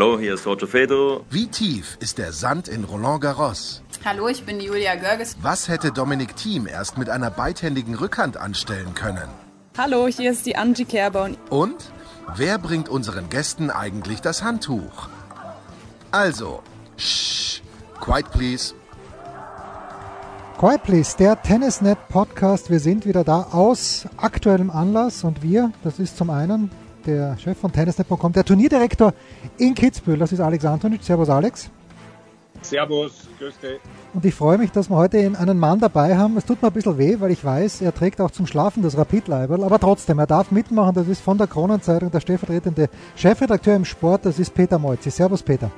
Hallo, hier ist Roger Federer. Wie tief ist der Sand in Roland Garros? Hallo, ich bin Julia Görges. Was hätte Dominik Thiem erst mit einer beidhändigen Rückhand anstellen können? Hallo, hier ist die Angie Kerber. Und wer bringt unseren Gästen eigentlich das Handtuch? Also, shh, quiet please. Quiet Please, der Tennisnet Podcast. Wir sind wieder da aus aktuellem Anlass und wir, das ist zum einen der Chef von Tennisnet.com, der Turnierdirektor in Kitzbühel, das ist Alex Antonic. Servus Alex. Servus, grüß dich. Und ich freue mich, dass wir heute einen Mann dabei haben. Es tut mir ein bisschen weh, weil ich weiß, er trägt auch zum Schlafen das Rapid-Leiberl, aber trotzdem, er darf mitmachen. Das ist von der Kronenzeitung der stellvertretende Chefredakteur im Sport, das ist Peter Molzi. Servus Peter.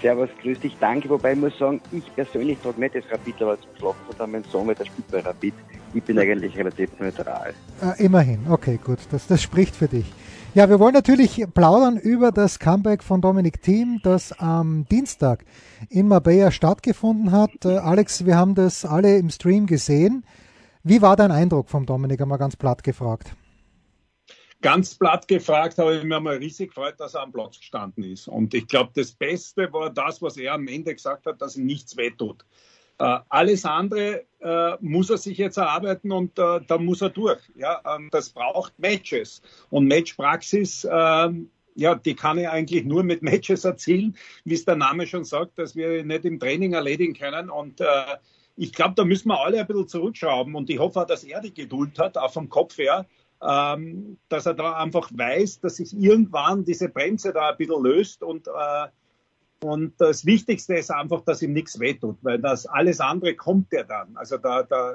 Servus, grüß dich, danke. Wobei ich muss sagen, ich persönlich trage nicht das Rapid, aber zum Schlafen von meinem Sohn, weil der spielt bei Rapid. Ich bin eigentlich relativ neutral. Äh, immerhin, okay, gut, das, das spricht für dich. Ja, wir wollen natürlich plaudern über das Comeback von Dominik Thiem, das am Dienstag in Marbella stattgefunden hat. Äh, Alex, wir haben das alle im Stream gesehen. Wie war dein Eindruck vom Dominik, einmal ganz platt gefragt? Ganz platt gefragt habe ich mir mal riesig gefreut, dass er am Platz gestanden ist. Und ich glaube, das Beste war das, was er am Ende gesagt hat, dass ihm nichts wehtut. Äh, alles andere äh, muss er sich jetzt erarbeiten und äh, da muss er durch. Ja, ähm, das braucht Matches und Matchpraxis. Ähm, ja, die kann ich eigentlich nur mit Matches erzielen, wie es der Name schon sagt, dass wir nicht im Training erledigen können. Und äh, ich glaube, da müssen wir alle ein bisschen zurückschrauben. Und ich hoffe auch, dass er die Geduld hat, auch vom Kopf her, ähm, dass er da einfach weiß, dass sich irgendwann diese Bremse da ein bisschen löst und äh, und das Wichtigste ist einfach, dass ihm nichts wehtut, weil das alles andere kommt ja dann. Also da, da,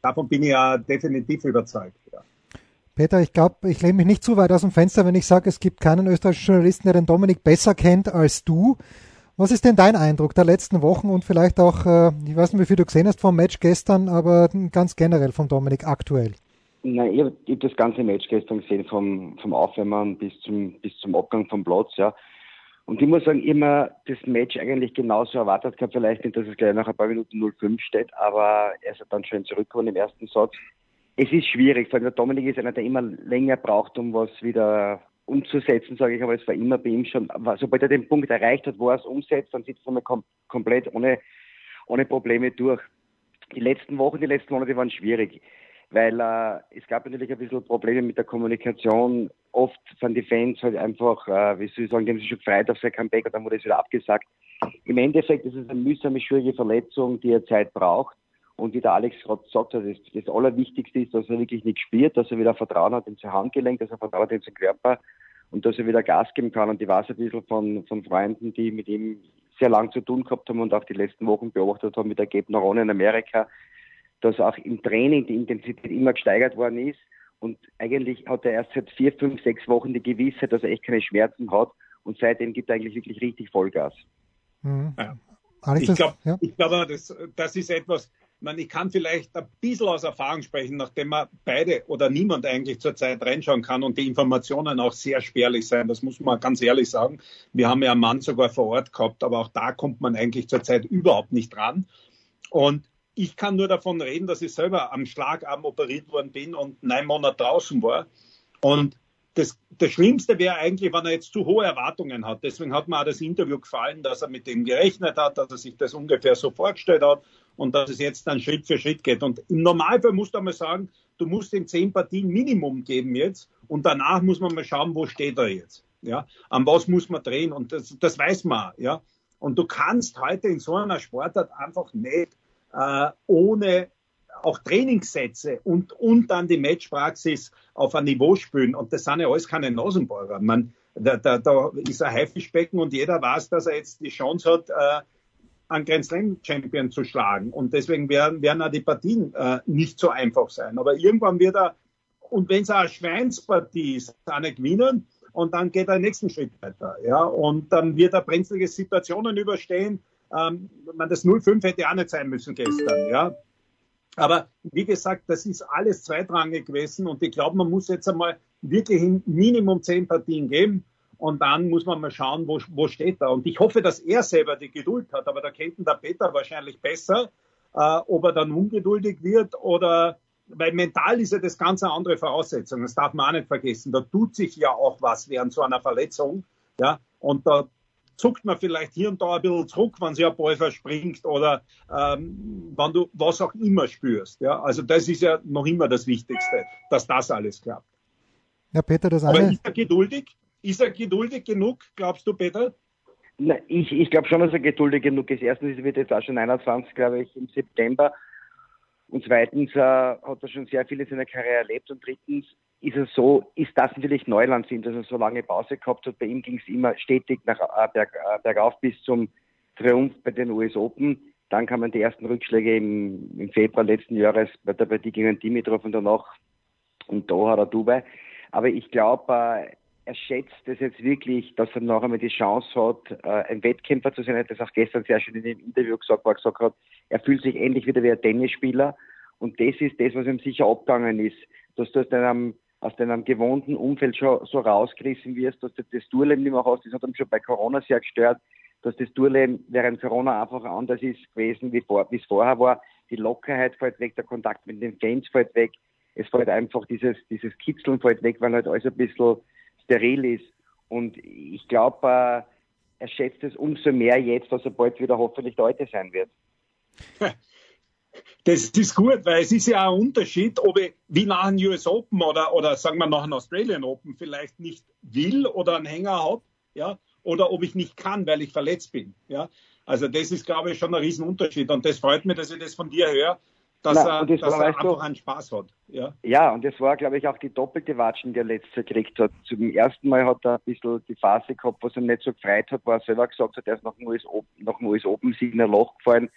davon bin ich ja definitiv überzeugt. Ja. Peter, ich glaube, ich lehne mich nicht zu weit aus dem Fenster, wenn ich sage, es gibt keinen österreichischen Journalisten, der den Dominik besser kennt als du. Was ist denn dein Eindruck der letzten Wochen und vielleicht auch, äh, ich weiß nicht, wie viel du gesehen hast vom Match gestern, aber ganz generell vom Dominik aktuell? Nein, ich habe hab das ganze Match gestern gesehen, vom, vom Aufwärmen bis zum, bis zum Abgang vom Platz, ja. Und ich muss sagen, immer das Match eigentlich genauso erwartet gehabt. Vielleicht nicht, dass es gleich nach ein paar Minuten 0-5 steht, aber er ist dann schön zurückgekommen im ersten Satz. Es ist schwierig, vor allem der Dominik ist einer, der immer länger braucht, um was wieder umzusetzen, sage ich, aber es war immer bei ihm schon, sobald er den Punkt erreicht hat, wo er es umsetzt, dann sitzt er mal kom komplett ohne, ohne Probleme durch. Die letzten Wochen, die letzten Monate waren schwierig weil äh, es gab natürlich ein bisschen Probleme mit der Kommunikation. Oft sind die Fans halt einfach, äh, wie soll ich sagen, die haben sich schon gefreut auf sein Comeback und dann wurde es wieder abgesagt. Im Endeffekt ist es eine mühsame, schwierige Verletzung, die er Zeit braucht. Und wie der Alex gerade gesagt hat, das, das Allerwichtigste ist, dass er wirklich nicht spürt, dass er wieder Vertrauen hat in sein Handgelenk, dass er Vertrauen hat in seinen Körper und dass er wieder Gas geben kann. Und ich weiß ein bisschen von, von Freunden, die mit ihm sehr lang zu tun gehabt haben und auch die letzten Wochen beobachtet haben mit der Narone in Amerika, dass auch im Training die Intensität immer gesteigert worden ist. Und eigentlich hat er erst seit vier, fünf, sechs Wochen die Gewissheit, dass er echt keine Schmerzen hat. Und seitdem gibt er eigentlich wirklich richtig Vollgas. Mhm. Ja. Ich glaube, ja? glaub, das, das ist etwas, man, ich kann vielleicht ein bisschen aus Erfahrung sprechen, nachdem man beide oder niemand eigentlich zurzeit reinschauen kann und die Informationen auch sehr spärlich sein. Das muss man ganz ehrlich sagen. Wir haben ja einen Mann sogar vor Ort gehabt, aber auch da kommt man eigentlich zurzeit überhaupt nicht ran. Und ich kann nur davon reden, dass ich selber am Schlagarm operiert worden bin und neun Monate draußen war. Und das, das Schlimmste wäre eigentlich, wenn er jetzt zu hohe Erwartungen hat. Deswegen hat mir auch das Interview gefallen, dass er mit dem gerechnet hat, dass er sich das ungefähr so vorgestellt hat und dass es jetzt dann Schritt für Schritt geht. Und im Normalfall musst du einmal sagen, du musst ihm zehn Partien Minimum geben jetzt und danach muss man mal schauen, wo steht er jetzt. Ja, an was muss man drehen und das, das weiß man. Ja, und du kannst heute in so einer Sportart einfach nicht äh, ohne auch Trainingssätze und, und dann die Matchpraxis auf ein Niveau spielen. Und das sind ja alles keine Nasenbohrer. Man, da, da, da ist ein Haifischbecken und jeder weiß, dass er jetzt die Chance hat, äh, einen Grand Slam Champion zu schlagen. Und deswegen werden, werden auch die Partien äh, nicht so einfach sein. Aber irgendwann wird er, und wenn es eine Schweinspartie ist, eine gewinnen und dann geht er den nächsten Schritt weiter. Ja, und dann wird er brenzlige Situationen überstehen Ähm, man, das 0-5 hätte auch nicht sein müssen gestern, ja. Aber wie gesagt, das ist alles zweitrangig gewesen und ich glaube, man muss jetzt einmal wirklich ein Minimum zehn Partien geben und dann muss man mal schauen, wo, wo steht er. Und ich hoffe, dass er selber die Geduld hat, aber da kennt der Peter wahrscheinlich besser, äh, ob er dann ungeduldig wird oder weil mental ist ja das ganz eine andere Voraussetzung. Das darf man auch nicht vergessen. Da tut sich ja auch was während so einer Verletzung. Ja, und da zuckt man vielleicht hier und da ein bisschen zurück, wenn sich ein Ball verspringt oder ähm, wenn du was auch immer spürst. Ja, also das ist ja noch immer das Wichtigste, dass das alles klappt. Ja, Peter, das eine. Aber ist er geduldig? Ist er geduldig genug, glaubst du, Peter? Na, ich ich glaube schon, dass er geduldig genug ist. Erstens wird jetzt auch schon 21, glaube ich, im September. Und zweitens äh, hat er schon sehr viel in seiner Karriere erlebt. Und drittens ist es so, ist das natürlich Neuland sind, dass er so lange Pause gehabt hat. Bei ihm ging es immer stetig nach, äh, berg, äh, bergauf bis zum Triumph bei den US Open. Dann kamen die ersten Rückschläge im, im Februar letzten Jahres bei der Partie gegen Dimitrov und danach und da hat er Dubai. Aber ich glaube, äh, er schätzt es jetzt wirklich, dass er noch einmal die Chance hat, äh, ein Wettkämpfer zu sein. Er hat das auch gestern sehr schön in dem Interview gesagt, wo er gesagt hat, er fühlt sich endlich wieder wie ein Tennisspieler. Und das ist das, was ihm sicher abgegangen ist, dass du aus deinem, aus deinem gewohnten Umfeld schon so rausgerissen wirst, dass du das Tourleben nicht mehr hast. Das hat ihm schon bei Corona sehr gestört, dass das Tourleben während Corona einfach anders ist gewesen, wie, vor, es vorher war. Die Lockerheit fällt weg, der Kontakt mit den Fans fällt weg. Es fällt einfach dieses, dieses Kitzeln fällt weg, weil halt alles ein bisschen steril ist. Und ich glaube, äh, er schätzt es umso mehr jetzt, dass er bald wieder hoffentlich Deutsche sein wird. Das ist gut, weil es ist ja ein Unterschied, ob ich wie nach einem US Open oder, oder sagen wir nach einem Australian Open vielleicht nicht will oder einen Hänger habe, ja, oder ob ich nicht kann, weil ich verletzt bin, ja. Also das ist, glaube ich, schon ein Riesenunterschied und das freut mich, dass ich das von dir höre, dass Nein, er, dass er einfach du, einen Spaß hat. Ja. ja, und das war, glaube ich, auch die doppelte Watschen, die er letztes Jahr gekriegt hat. Zum ersten Mal hat er ein bisschen die Phase gehabt, was er nicht so gefreut hat, wo er selber gesagt hat, er ist nach dem US, nach dem US Open Sieg in ein Loch gefallen.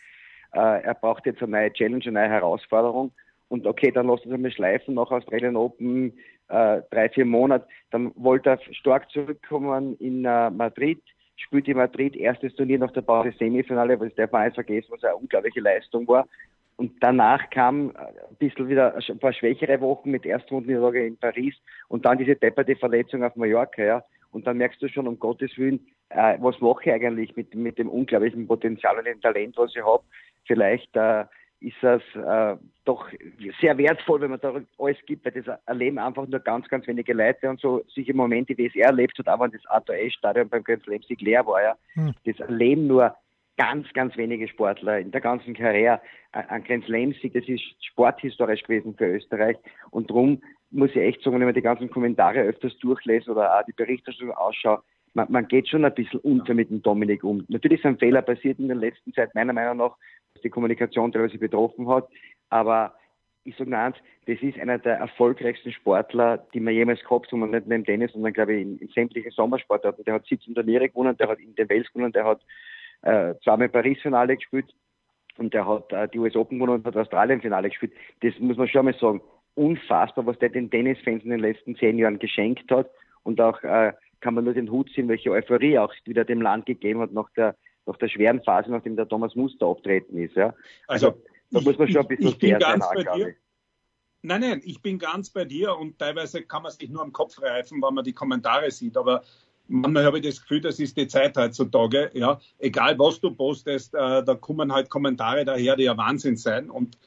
Äh, er braucht jetzt eine neue Challenge, eine neue Herausforderung. Und okay, dann lasst es einmal schleifen nach Australian Open, äh, drei, vier Monate. Dann wollte er stark zurückkommen in äh, Madrid, spielt in Madrid, erstes Turnier nach der Pause Semifinale, was darf man eins vergessen, was eine unglaubliche Leistung war. Und danach kam ein bisschen wieder ein paar schwächere Wochen mit Erstrundenniederlage in Paris und dann diese depperte Verletzung auf Mallorca, ja. Und dann merkst du schon, um Gottes Willen, äh, was mache ich eigentlich mit, mit dem unglaublichen Potenzial und dem Talent, was ich habe. Vielleicht äh, ist das äh, doch sehr wertvoll, wenn man da alles gibt, weil das erleben einfach nur ganz, ganz wenige Leute und so solche Momente, wie es er erlebt hat, auch wenn das Arthur Ashe Stadion beim Grand Slam Sieg leer war, ja. Hm. Das erleben nur ganz, ganz wenige Sportler in der ganzen Karriere. Ein Grand Slam-Sieg, das ist sporthistorisch gewesen für Österreich. Und darum muss ich echt sagen, wenn man die ganzen Kommentare öfters durchlese oder auch die Berichterstattung ausschaue, man, man geht schon ein bisschen unter mit dem Dominik um. Natürlich sind Fehler passiert in der letzten Zeit, meiner Meinung nach, die Kommunikation teilweise betroffen hat. Aber ich sage eins, das ist einer der erfolgreichsten Sportler, die man jemals gehabt und nicht nur im Tennis, sondern glaube ich in, in sämtlichen Sommersportarten. Der hat 17 Turniere gewonnen, der hat in den Wales gewonnen, der hat äh, zweimal Paris-Finale gespielt und der hat äh, die US Open gewonnen und hat Australien-Finale gespielt. Das muss man schon mal sagen. Unfassbar, was der den Tennisfans in den letzten zehn Jahren geschenkt hat. Und auch äh, kann man nur den Hut ziehen, welche Euphorie auch wieder dem Land gegeben hat nach der, nach der schweren Phase, nachdem der Thomas Muster auftreten ist. Ja. Also, also da muss man schon ein bisschen fair sein, glaube ich. Nein, nein, ich bin ganz bei dir und teilweise kann man sich nur am Kopf reifen, wenn man die Kommentare sieht. Aber manchmal habe ich das Gefühl, das ist die Zeit heutzutage. Ja, egal was du postest, äh, da kommen halt Kommentare daher, die ja Wahnsinn sein und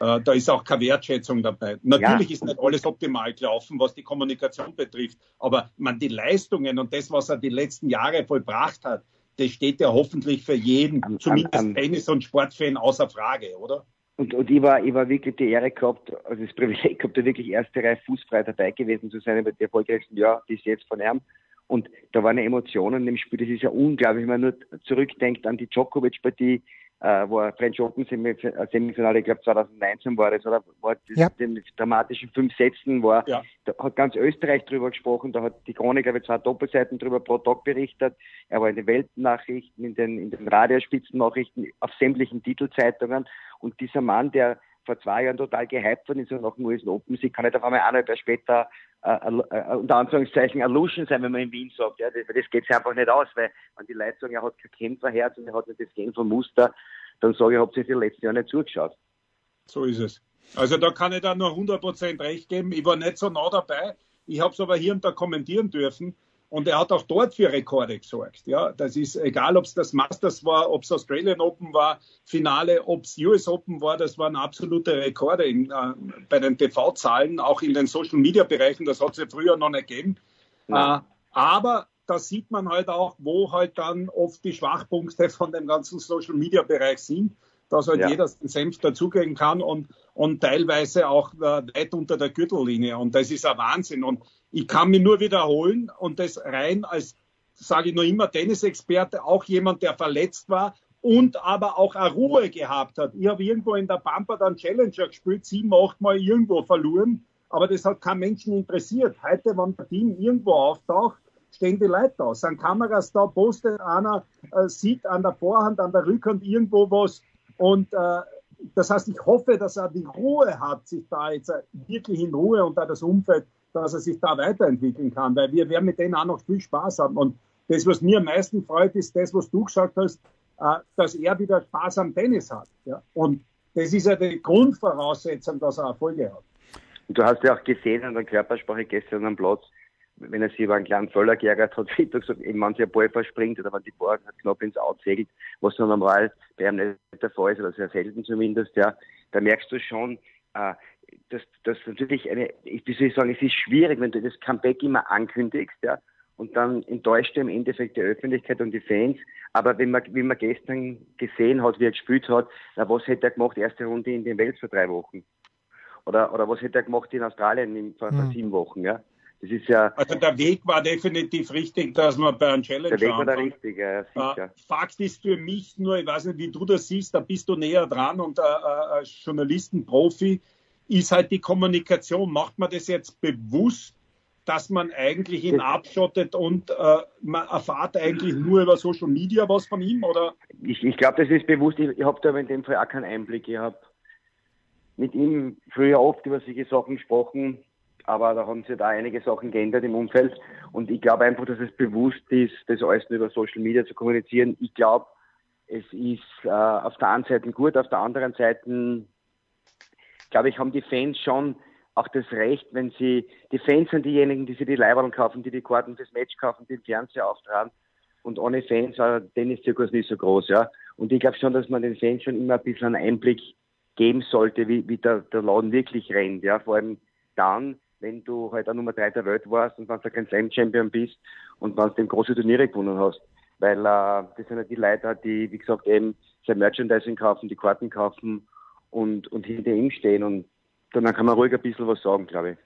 äh, da ist auch keine Wertschätzung dabei. Natürlich ja. ist nicht alles optimal gelaufen, was die Kommunikation betrifft, aber man die Leistungen und das, was er die letzten Jahre vollbracht hat, das steht ja hoffentlich für jeden, am, zumindest am, Tennis- und Sportfan außer Frage, oder? Und, und ich war, ich war wirklich die Ehre gehabt, also das Privileg gehabt, da wirklich erste Reihe fußfrei dabei gewesen zu sein bei den erfolgreichsten Jahr bis jetzt von ihm. Und da waren Emotionen im Spiel, das ist ja unglaublich, wenn man nur zurückdenkt an die Djokovic-Partie, äh, wo er French Open äh, Semifinale, ich glaube 2019 war das, oder war das ja. den dramatischen fünf Sätzen war, ja. da hat ganz Österreich drüber gesprochen, da hat die Chronik, glaube ich, zwei Doppelseiten drüber pro Tag berichtet, er war in den Weltnachrichten, in den, in den Radiospitzennachrichten, auf sämtlichen Titelzeitungen und dieser Mann, der vor zwei Jahren total gehypt worden ist und nach dem US Open Sieg, kann nicht auf einmal eineinhalb Jahre später äh, äh, unter Anführungszeichen Illusion sein, wenn man in Wien sagt. Ja, das, das geht sich einfach nicht aus, weil wenn die Leute sagen, er hat kein Kämpferherz und er hat nicht das Kämpfermuster, dann sage ich, habt ihr die letzten Jahre nicht zugeschaut. So ist es. Also da kann ich da nur 100% recht geben. Ich war nicht so nah dabei. Ich habe es aber hier und da kommentieren dürfen. Und er hat auch dort für Rekorde gesorgt. Ja, das ist egal, ob es das Masters war, ob es Australian Open war, Finale, ob es US Open war, das waren absolute Rekorde in, äh, bei den TV-Zahlen, auch in den Social Media Bereichen. Das hat es ja früher noch nicht gegeben. Ja. Äh, aber da sieht man halt auch, wo halt dann oft die Schwachpunkte von dem ganzen Social Media Bereich sind dass halt ja. jeder den Senf dazugeben kann und, und teilweise auch äh, weit unter der Gürtellinie. Und das ist ein Wahnsinn. Und ich kann mich nur wiederholen und das rein als, sage ich nur immer, Tennisexperte, auch jemand, der verletzt war und aber auch eine Ruhe gehabt hat. Ich habe irgendwo in der Pampa dann Challenger gespielt, sieben, acht Mal irgendwo verloren, aber das hat keinen Menschen interessiert. Heute, wenn der Team irgendwo auftaucht, stehen die Leute da. Sind Kameras da, postet einer, äh, sieht an der Vorhand, an der Rückhand irgendwo was, und äh, das heißt, ich hoffe, dass er die Ruhe hat, sich da jetzt äh, wirklich in Ruhe und da das Umfeld, dass er sich da weiterentwickeln kann, weil wir werden mit denen auch noch viel Spaß haben. Und das, was mir am meisten freut, ist das, was du gesagt hast, äh, dass er wieder Spaß am Tennis hat. Ja? Und das ist ja die Grundvoraussetzung, dass er Erfolge hat. Und du hast ja auch gesehen an der Körpersprache gestern am Platz, wenn er sich über einen kleinen Völler geärgert hat, wie du gesagt, eben wenn der Ball verspringt oder wenn die Ball knapp ins Out segelt, was dann normal bei ihm nicht der Fall ist, oder sehr selten zumindest, ja, da merkst du schon, äh, dass das natürlich eine, wie soll ich sagen, es ist schwierig, wenn du das Comeback immer ankündigst, ja, und dann enttäuscht du im Endeffekt die Öffentlichkeit und die Fans. Aber wenn man, wie man gestern gesehen hat, wie er gespielt hat, na, was hätte er gemacht, erste Runde in den Welt vor drei Wochen? Oder, oder was hätte er gemacht in Australien in, vor, mhm. sieben Wochen, ja? Das ist ja. Also der Weg war definitiv richtig, dass man bei einem Challenge Der Weg war der richtige, ja, sicher. Fakt ist für mich nur, ich weiß nicht, wie du das siehst, da bist du näher dran und äh, äh als Journalistenprofi ist halt die Kommunikation. Macht man das jetzt bewusst, dass man eigentlich ihn abschottet und äh, man erfahrt eigentlich nur über Social Media was von ihm? Oder? Ich, ich glaube, das ist bewusst. Ich, ich habe da in dem Fall auch keinen Einblick. Ich habe mit ihm früher oft über solche Sachen gesprochen aber da haben sich da einige Sachen geändert im Umfeld und ich glaube einfach, dass es bewusst ist, das alles nur über Social Media zu kommunizieren. Ich glaube, es ist äh, auf der einen Seite gut, auf der anderen Seite, glaube ich, haben die Fans schon auch das Recht, wenn sie, die Fans sind diejenigen, die sich die Leibern kaufen, die die Karten fürs Match kaufen, die den Fernseher auftragen und ohne Fans war der Tennis-Zirkus nicht so groß, ja. Und ich glaube schon, dass man den Fans schon immer ein bisschen einen Einblick geben sollte, wie, wie der, der Laden wirklich rennt, ja. Vor allem dann, wenn du halt auch Nummer drei der Welt warst und wenn du kein Slam Champion bist und wenn du eben große Turniere gewonnen hast. Weil äh, das sind ja die Leute, die, wie gesagt, eben sein Merchandising kaufen, die Karten kaufen und, und hinter ihm stehen. Und dann kann man ruhig ein bisschen was sagen, glaube ich.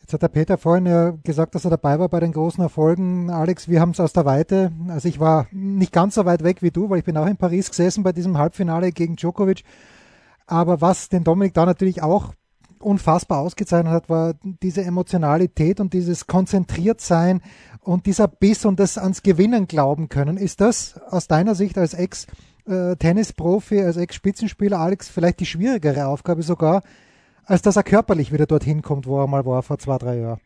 Jetzt hat der Peter vorhin ja gesagt, dass er dabei war bei den großen Erfolgen. Alex, wir haben es aus der Weite. Also ich war nicht ganz so weit weg wie du, weil ich bin auch in Paris gesessen bei diesem Halbfinale gegen Djokovic. Aber was den Dominik da natürlich auch unfassbar ausgezeichnet hat, war diese Emotionalität und dieses Konzentriertsein und dieser Biss und das ans Gewinnen glauben können. Ist das aus deiner Sicht als Ex-Tennisprofi, als Ex-Spitzenspieler, Alex, vielleicht die schwierigere Aufgabe sogar, als dass er körperlich wieder dorthin kommt, wo er mal war vor zwei, drei Jahren?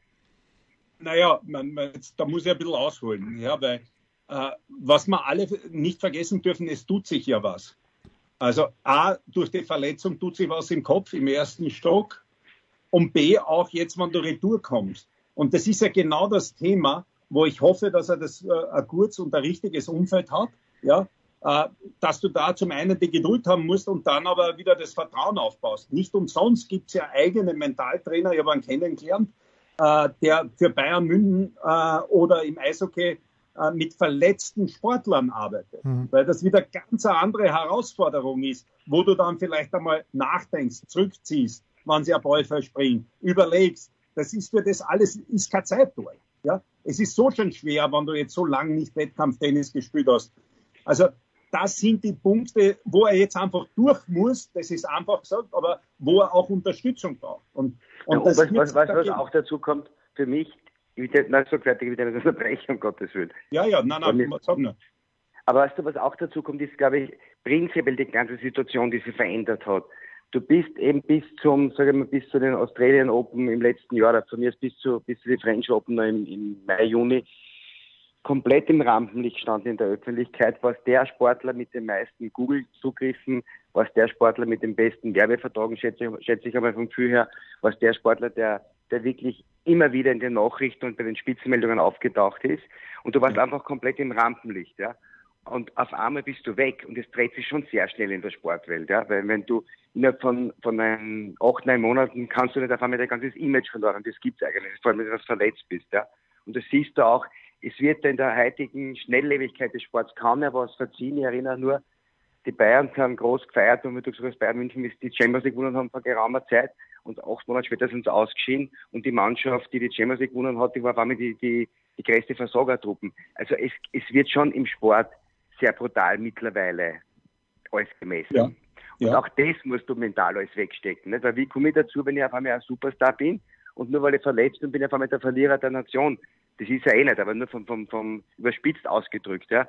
Naja, man, man, da muss ich ein bisschen ausholen, ja, weil äh, was wir alle nicht vergessen dürfen, es tut sich ja was. Also A, durch die Verletzung tut sich was im Kopf im ersten Stock und B, auch jetzt, wenn du retour kommst. Und das ist ja genau das Thema, wo ich hoffe, dass er das äh, ein gutes und ein richtiges Umfeld hat, ja, äh, dass du da zum einen die Geduld haben musst und dann aber wieder das Vertrauen aufbaust. Nicht umsonst gibt es ja eigene Mentaltrainer, ich habe einen kennengelernt, äh, der für Bayern München äh, oder im Eishockey äh, mit verletzten Sportlern arbeitet, mhm. weil das wieder ganz eine andere Herausforderung ist, wo du dann vielleicht einmal nachdenkst, zurückziehst, wenn sie ein Ball verspringen, überlegst. Das ist für das alles, ist keine Zeit dort. Ja? Es ist so schon schwer, wenn du jetzt so lange nicht Wettkampftennis gespielt hast. Also das sind die Punkte, wo er jetzt einfach durch muss, das ist einfach gesagt, aber wo er auch Unterstützung braucht. Und, und, ja, das was, was, was, was auch dazu kommt, für mich, ich will nicht so fertig wieder eine Unterbrechung, um Gottes Willen. Ja, ja, nein, nein, sag nur. Aber weißt du, was auch dazu kommt, ist, glaube ich, prinzipiell die ganze Situation, die sich verändert hat du bist eben bis zum, sage ich mal, bis zu den Australian Open im letzten Jahr, oder von mir bis zu, bis zu den French Open im, im Mai, Juni, komplett im Rampenlicht stand in der Öffentlichkeit, was der Sportler mit den meisten Google-Zugriffen, was der Sportler mit den besten Werbeverträgen, schätze, schätze ich einmal vom Gefühl her, was der Sportler, der, der wirklich immer wieder in den Nachrichten und bei den Spitzenmeldungen aufgetaucht ist. Und du warst einfach komplett im Rampenlicht, ja. Und auf einmal bist du weg und es dreht sich schon sehr schnell in der Sportwelt, ja. Weil wenn du innerhalb von, von einem acht, neun Monaten kannst du nicht auf einmal dein ganzes Image verloren. Das gibt's eigentlich, vor allem wenn du verletzt bist, ja. Und das siehst du auch, es wird in der heutigen Schnelllebigkeit des Sports kaum mehr was verziehen. Ich erinnere nur, die Bayern haben groß gefeiert, und wie du gesagt hast, Bayern München die Champions League gewonnen haben vor geraumer Zeit und acht Monate später sind sie ausgeschieden und die Mannschaft, die die Champions League gewonnen hat, die war auf einmal die, die, die größte Versorgertruppen. Also es, es wird schon im Sport sehr brutal mittlerweile alles gemessen. Ja. Und ja. auch das musst du mental alles wegstecken. Nicht? Weil wie komme ich dazu, wenn ich auf einmal ein Superstar bin und nur weil ich verletzt bin, bin ich auf einmal der Verlierer der Nation. Das ist ja eh nicht, aber nur vom, vom, vom überspitzt ausgedrückt. Ja.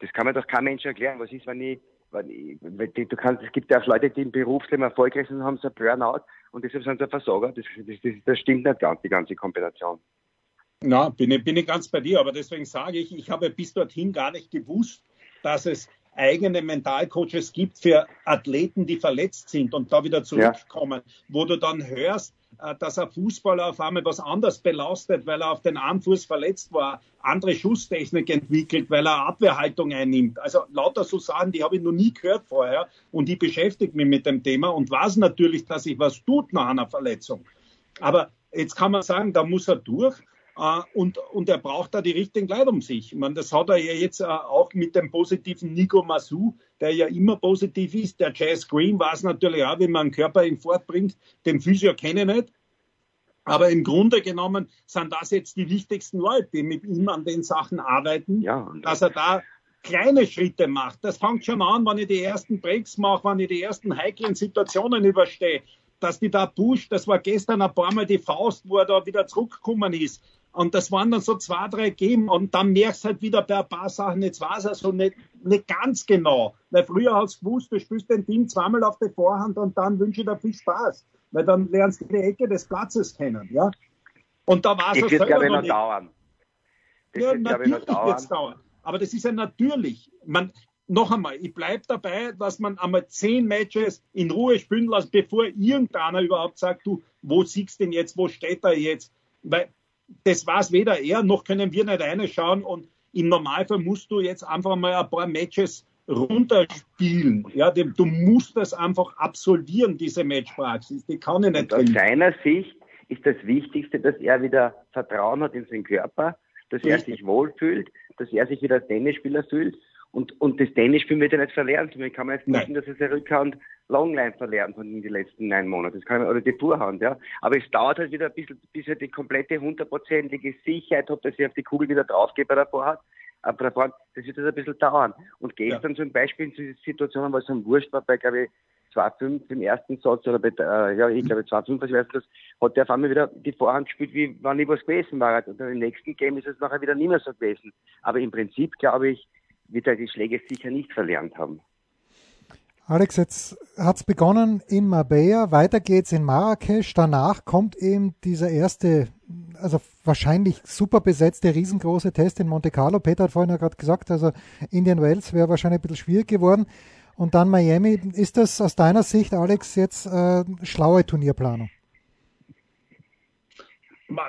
Das kann mir doch kein Mensch erklären. Was ist, wenn ich, wenn ich wenn du kannst, es gibt ja auch Leute, die im Berufsleben erfolgreich sind, haben so ein Burnout und deshalb sind sie ein Versorger. Das, das, das, das stimmt nicht ganz, die ganze Kombination. Na, bin ich, bin ich ganz bei dir, aber deswegen sage ich, ich habe bis dorthin gar nicht gewusst, dass es eigene Mentalcoaches gibt für Athleten, die verletzt sind und da wieder zurückkommen, ja. wo du dann hörst, äh, dass ein Fußballer auf einmal was anderes belastet, weil er auf den Armfuß verletzt war, andere Schusstechnik entwickelt, weil er Abwehrhaltung einnimmt. Also lauter so Sachen, die habe ich noch nie gehört vorher und die beschäftigt mich mit dem Thema und weiß natürlich, dass sich was tut nach einer Verletzung. Aber jetzt kann man sagen, da muss er durch. Uh, und, und er braucht da die richtigen Leute um sich. Ich meine, das hat er ja jetzt uh, auch mit dem positiven Nico Massou, der ja immer positiv ist. Der Jazz Green weiß natürlich auch, wie man einen Körper ihn fortbringt. Den Physio kenne ich nicht. Aber im Grunde genommen sind das jetzt die wichtigsten Leute, die mit ihm an den Sachen arbeiten, ja, dass er da kleine Schritte macht. Das fängt schon an, wenn ich die ersten Breaks mache, wenn ich die ersten heiklen Situationen überstehe, dass die da pusht. Das war gestern ein paar Mal die Faust, wo er da wieder zurückgekommen ist. Und das waren dann so zwei, drei Game und dann merkst du halt wieder bei ein paar Sachen, jetzt war es also nicht, nicht ganz genau. Weil früher hast du gewusst, du spielst den Team zweimal auf die Vorhand und dann wünsche ich dir viel Spaß. Weil dann lernst du die Ecke des Platzes kennen, ja. Und da war es das wird, glaube ich, noch nicht. dauern. Das ja, wird, natürlich wird es dauern. Aber das ist ja natürlich. Man, noch einmal, ich bleibe dabei, dass man einmal zehn Matches in Ruhe spielen lässt, bevor irgendeiner überhaupt sagt, du, wo siegst denn jetzt, wo steht er jetzt? Weil das war es weder er, noch können wir nicht reinschauen. Und im Normalfall musst du jetzt einfach mal ein paar Matches runterspielen. Ja, du musst das einfach absolvieren, diese Matchpraxis. Die kann ich nicht. Und aus seiner Sicht ist das Wichtigste, dass er wieder Vertrauen hat in seinen Körper, dass Richtig. er sich wohlfühlt, dass er sich wieder als Tennisspieler fühlt und, und das Tennisspiel wird er nicht verlernen. Ich kann mir jetzt nicht, dass er seine Rückhand Longline verlernt hat in den letzten neun Monaten. Das kann man, oder die Vorhand, ja. Aber es dauert halt wieder ein bisschen, bis er die komplette hundertprozentige Sicherheit hat, dass er auf die Kugel wieder draufgeht bei der Vorhand. Aber der Vorhand, das wird halt ein bisschen dauern. Und gestern ja. zum Beispiel in solchen Situationen, wo es am Wurscht war, bei, glaube ich, 2-5 im ersten Satz oder bei, äh, ja, ich glaube 2-5, ich weiß nicht, hat der auf einmal wieder die Vorhand gespielt, wie wenn nie was gewesen war. Und im nächsten Game ist es nachher wieder nicht mehr so gewesen. Aber im Prinzip, glaube ich, wird er die Schläge sicher nicht verlernt haben. Alex, jetzt hat es begonnen in Marbella, weiter geht's in Marrakesch, danach kommt eben dieser erste, also wahrscheinlich super besetzte, riesengroße Test in Monte Carlo. Peter hat vorhin ja gerade gesagt, also Indian Wells wäre wahrscheinlich ein bisschen schwierig geworden. Und dann Miami. Ist das aus deiner Sicht, Alex, jetzt äh, schlaue Turnierplanung?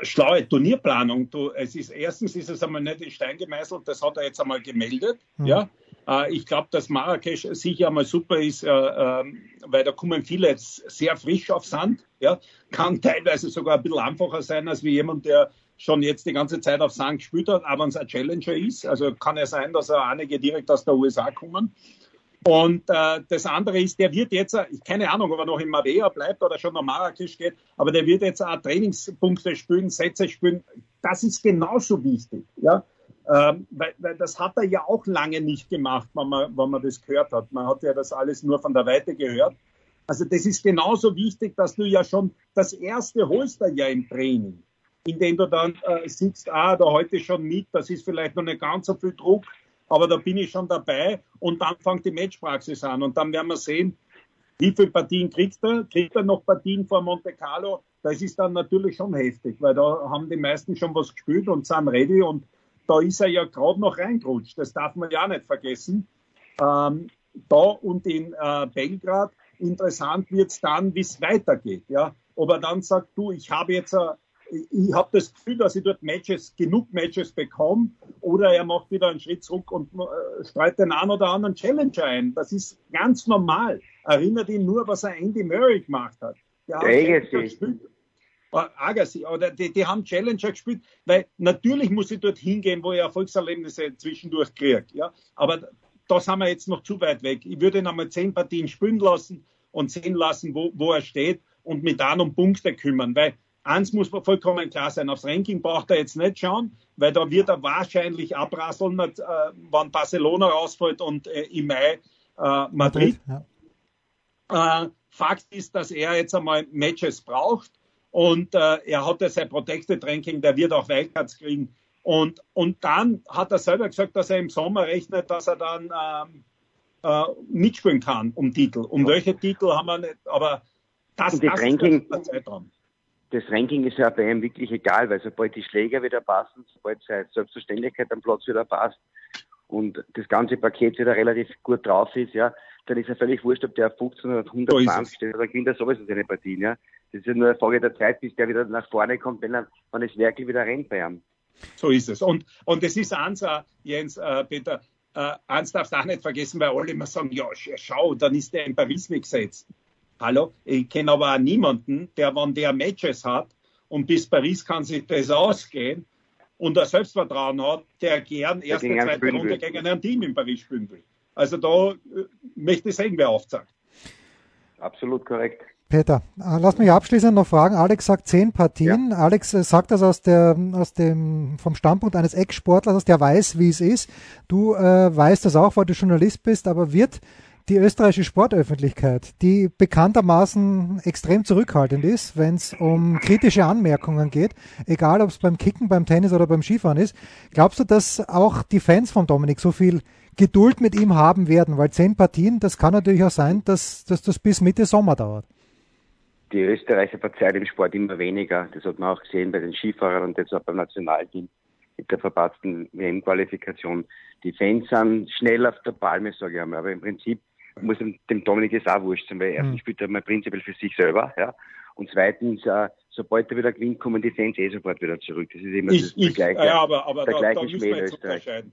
Schlaue Turnierplanung. Du, es ist erstens ist es einmal nicht in Stein gemeißelt, das hat er jetzt einmal gemeldet. Mhm. Ja, äh, ich glaube, dass Marrakesch sicher einmal super ist, äh, äh, weil da kommen viele jetzt sehr frisch auf Sand. Ja, kann teilweise sogar ein bisschen einfacher sein als wie jemand, der schon jetzt die ganze Zeit auf Sand gespielt hat, aber es ein Challenger ist. Also kann ja sein, dass er einige direkt aus der USA kommen. Und äh, das andere ist, der wird jetzt, keine Ahnung, ob er noch in Mavea bleibt oder schon nach Marrakesch geht, aber der wird jetzt auch Trainingspunkte spielen, Sätze spielen. Das ist genauso wichtig. Ja? Ähm, weil, weil das hat er ja auch lange nicht gemacht, wenn man, wenn man das gehört hat. Man hat ja das alles nur von der Weite gehört. Also das ist genauso wichtig, dass du ja schon das erste holst ja im Training, indem du dann äh, siehst, ah, da heute schon mit, das ist vielleicht noch nicht ganz so viel Druck, aber da bin ich schon dabei und dann fängt die Matchpraxis an und dann werden wir sehen, Wie viele Partien kriegt er? Kriegt er noch Partien vor Monte Carlo? Das ist dann natürlich schon heftig, weil da haben die meisten schon was gespielt und sind ready und da ist er ja gerade noch reingerutscht. Das darf man ja nicht vergessen. Ähm, da und in äh, Belgrad interessant wird es dann, wie es weitergeht. Ja? Ob er dann sagt, du, ich habe jetzt äh, ich habe das Gefühl, dass ich dort Matches, genug Matches bekomme, oder er macht wieder einen Schritt zurück und äh, streut den einen oder anderen Challenger ein. Das ist ganz normal. Erinnert ihn nur, was er Andy Murray gemacht hat. Der hat Agassi, oder die, die, haben Challenger gespielt, weil natürlich muss ich dort hingehen, wo ich Erfolgserlebnisse zwischendurch kriege. Ja? Aber das haben wir jetzt noch zu weit weg. Ich würde ihn einmal zehn Partien spielen lassen und sehen lassen, wo, wo er steht und mit dann um Punkte kümmern, weil Eins muss vollkommen klar sein, aufs Ranking braucht er jetzt nicht schauen, weil da wird er wahrscheinlich abrasseln, äh, wann Barcelona rausfällt und äh, im Mai äh, Madrid. Madrid ja. äh, Fakt ist, dass er jetzt einmal Matches braucht und äh, er hat ja sein Protected Ranking, der wird auch Wildcards kriegen. Und, und dann hat er selber gesagt, dass er im Sommer rechnet, dass er dann ähm, äh, mitspielen kann um Titel. Um ja. welche Titel haben wir nicht, aber das, ist der Zeitraum das Ranking ist ja bei ihm wirklich egal, weil sobald die Schläger wieder passen, sobald seine Selbstverständlichkeit am Platz wieder passt und das ganze Paket wieder relativ gut drauf ist, ja, dann ist er völlig wurscht, ob der 15 oder 120 steht, dann gewinnt er sowieso seine Partien, ja. Das ist ja nur eine Frage der Zeit, bis der wieder nach vorne kommt, wenn, er, wenn es wirklich wieder rennt bei ihm. So ist es. Und, und es ist eins, äh, Jens, äh, Peter, äh, eins darfst du auch nicht vergessen, weil alle immer sagen, ja, schau, dann ist der in Paris gesetzt. Hallo? Ich kenne aber auch niemanden, der, wenn der Matches hat und bis Paris kann sich das ausgehen und das Selbstvertrauen hat, der gern erste, zweite Runde gegen ein Team in Paris spielen will. Also da äh, möchte ich sehen, wer aufzeigt. Absolut korrekt. Peter, äh, lass mich abschließend noch fragen. Alex sagt zehn Partien. Ja. Alex äh, sagt das aus der, aus dem, vom Standpunkt eines Ex-Sportlers, der weiß, wie es ist. Du äh, weißt das auch, weil du Journalist bist, aber wird die österreichische Sportöffentlichkeit, die bekanntermaßen extrem zurückhaltend ist, wenn es um kritische Anmerkungen geht, egal ob es beim Kicken, beim Tennis oder beim Skifahren ist. Glaubst du, dass auch die Fans von Dominik so viel Geduld mit ihm haben werden? Weil zehn Partien, das kann natürlich auch sein, dass, dass das bis Mitte Sommer dauert. Die Österreicher verzeihen im Sport immer weniger. Das hat man auch gesehen bei den Skifahrern und jetzt auch beim Nationalteam mit der verpatzten WM-Qualifikation. Die Fans sind schnell auf der Palme, sage ich einmal. Aber im Prinzip muss dem Dominik es auch wurscht sein, weil erstens mhm. spielt er mal prinzipiell für sich selber, ja. Und zweitens, äh, sobald er wieder gewinnt, kommen die Fans eh sofort wieder zurück. Das ist immer ich, das, ich, der gleiche, ja, aber, aber der da, gleiche da müssen wir jetzt unterscheiden.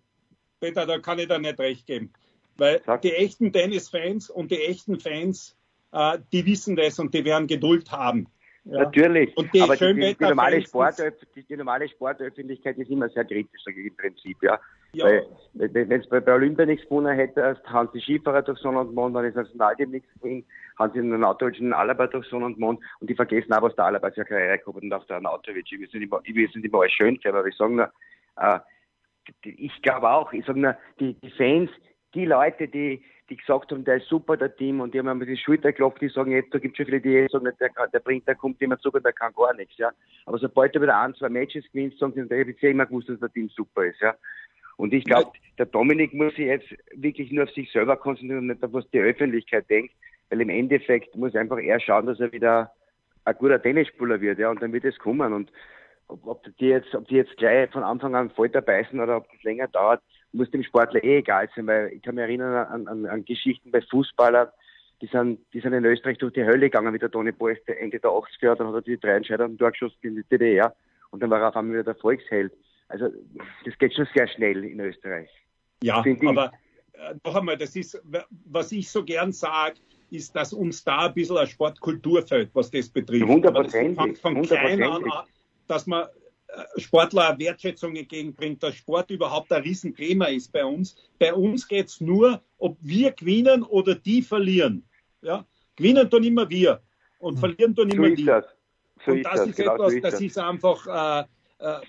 Peter, da kann ich da nicht recht geben. Weil Sag. die echten Tennis-Fans und die echten Fans, äh, die wissen das und die werden Geduld haben. Ja. Natürlich. Die aber die, die, die, normale Sport, die, normale Sportöffentlichkeit ist immer sehr kritisch, im Prinzip, ja. ja. Wenn es bei, bei Olympia nichts gewonnen hätte, haben die Skifahrer durch Sonne und Mond, dann ist das Nationalteam nichts gewonnen, haben sie den Norddeutschen Alaba durch Sonne und Mond und die vergessen auch, was der Alaba für Karriere gehabt und auch der Nautovic. Ich will es nicht immer, ich will es nicht immer alles schön aber ich sage nur, äh, ich glaube auch, ich sage nur, die, die Fans, die Leute, die, die gesagt haben, der ist super, der Team, und die haben mir die Schulter geklopft, die sagen, jetzt, da gibt es schon viele, die sagen, der, der bringt, der kommt immer zurück und der kann gar nichts, ja. Aber sobald er wieder ein, zwei Matches gewinnt, sagen sie, ich immer gewusst, dass der Team super ist, ja. Und ich glaube, der Dominik muss sich jetzt wirklich nur auf sich selber konzentrieren und nicht auf was die Öffentlichkeit denkt, weil im Endeffekt muss einfach er schauen, dass er wieder ein guter Tennisspieler wird, ja, und dann wird es kommen. Und ob, ob die jetzt, ob die jetzt gleich von Anfang an voll dabei sind oder ob das länger dauert, muss dem Sportler eh egal sein, weil ich kann mich erinnern an, an, an Geschichten bei Fußballern, die sind, die sind in Österreich durch die Hölle gegangen, wie der Toni Boll Ende der 80er hat, dann hat er die drei Entscheidungen durchgeschossen in die DDR und dann war er auf einmal wieder der Volksheld. Also das geht schon sehr schnell in Österreich. Ja, aber äh, noch einmal, das ist, was ich so gern sage, ist, dass uns da ein bisschen eine Sportkultur fällt, was das betrifft. Hundertprozentig. Von klein an, dass man Sportler Wertschätzung entgegenbringt, dass Sport überhaupt ein Riesenthema ist bei uns. Bei uns geht es nur, ob wir gewinnen oder die verlieren. Ja? Gewinnen tun immer wir und verlieren tun immer so die. Das. So und das, ist, ist genau etwas, so ist das ist einfach, äh, äh,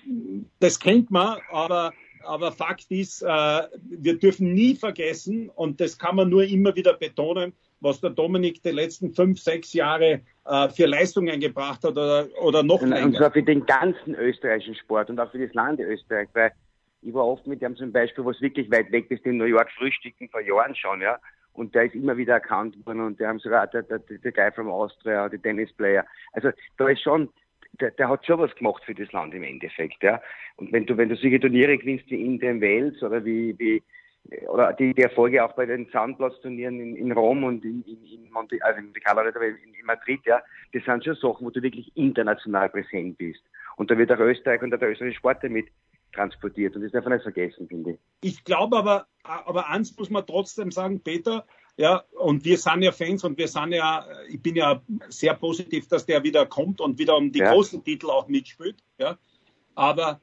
das kennt man, aber, aber Fakt ist, äh, wir dürfen nie vergessen, und das kann man nur immer wieder betonen, was der Dominik die letzten fünf, sechs Jahre äh, für Leistungen gebracht hat oder, oder noch und, länger. Und zwar für den ganzen österreichischen Sport und auch für das Land Österreich, weil ich war oft mit dem zum Beispiel, was wirklich weit weg ist, in New York frühstücken vor Jahren schon, ja. und der ist immer wieder erkannt worden und der haben sogar der, der, der Guy from Austria, die Tennisplayer. Also da ist schon, der, der hat schon was gemacht für das Land im Endeffekt, ja. Und wenn du, wenn du solche Turniere gewinnst wie in den Wales oder wie, wie oder die, die Erfolge auch bei den Sandplatzturnieren in, in Rom und in, in, in Monte, also in, in, in Madrid, ja, das sind schon Sachen, wo du wirklich international präsent bist. Und da wird auch Österreich und der österreichische Sport damit transportiert. Und das darf man nicht vergessen, finde ich. Ich glaube aber, aber eins muss man trotzdem sagen, Peter, ja, und wir sind ja Fans und wir sind ja, ich bin ja sehr positiv, dass der wieder kommt und wieder um die ja. großen Titel auch mitspielt, ja. Aber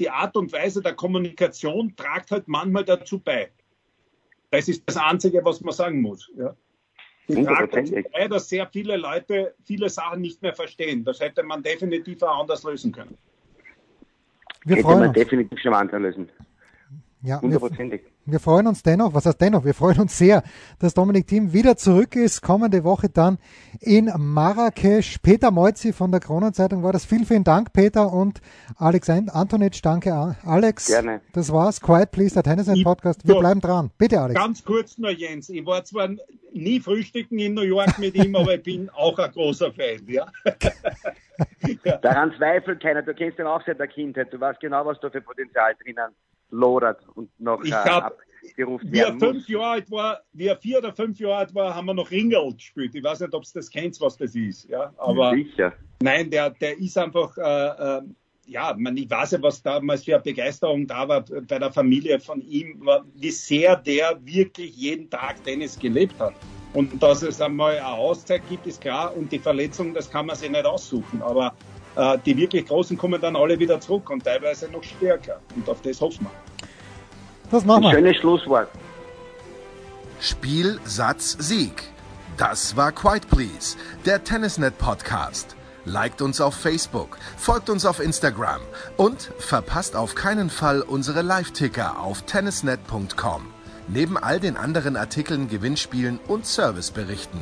die Art und Weise der Kommunikation tragt halt manchmal dazu bei. Das ist das Einzige, was man sagen muss, ja. Die tragt dazu bei, dass sehr viele Leute viele Sachen nicht mehr verstehen. Das hätte man definitiv auch anders lösen können. Wir hätte man uns. definitiv schon anders lösen. Ja, hundertprozentig. Wir, wir, freuen uns dennoch, was heißt dennoch, wir freuen uns sehr, dass Dominik Thiem wieder zurück ist, kommende Woche dann in Marrakesch. Peter Moizzi von der Kronenzeitung war das. Vielen, vielen Dank, Peter und Alex Antonitsch. Danke, Alex. Gerne. Das war's. Quiet Please, der Tennis Podcast. Wir bleiben dran. Bitte, Alex. Ganz kurz nur, Jens. Ich war zwar nie frühstücken in New York mit ihm, aber ich bin auch ein großer Fan, ja. Daran zweifelt keiner. Du kennst ihn auch seit der Kindheit. Du weißt genau, was da für Potenzial drinnen lodert und noch ich hab, abgerufen wie er fünf Jahre alt war, wie er vier oder fünf Jahre alt war, haben wir noch Ringel gespielt. Ich weiß nicht, ob du das kennst, was das ist. Ja, aber Sicher. nein, der, der ist einfach, äh, äh, ja, man, ich weiß ja, was damals für eine Begeisterung da war bei der Familie von ihm, wie sehr der wirklich jeden Tag Tennis gelebt hat. Und dass es einmal eine Auszeit gibt, ist klar. Und die Verletzung, das kann man sich nicht aussuchen. Aber äh, die wirklich Großen kommen dann alle wieder zurück und teilweise noch stärker. Und auf das hoffen wir. Das machen wir. Schönes Schlusswort. Spiel, Satz, Sieg. Das war Quiet Please, der Tennisnet Podcast. Liked uns auf Facebook, folgt uns auf Instagram und verpasst auf keinen Fall unsere Live-Ticker auf tennisnet.com. Neben all den anderen Artikeln, Gewinnspielen und Serviceberichten.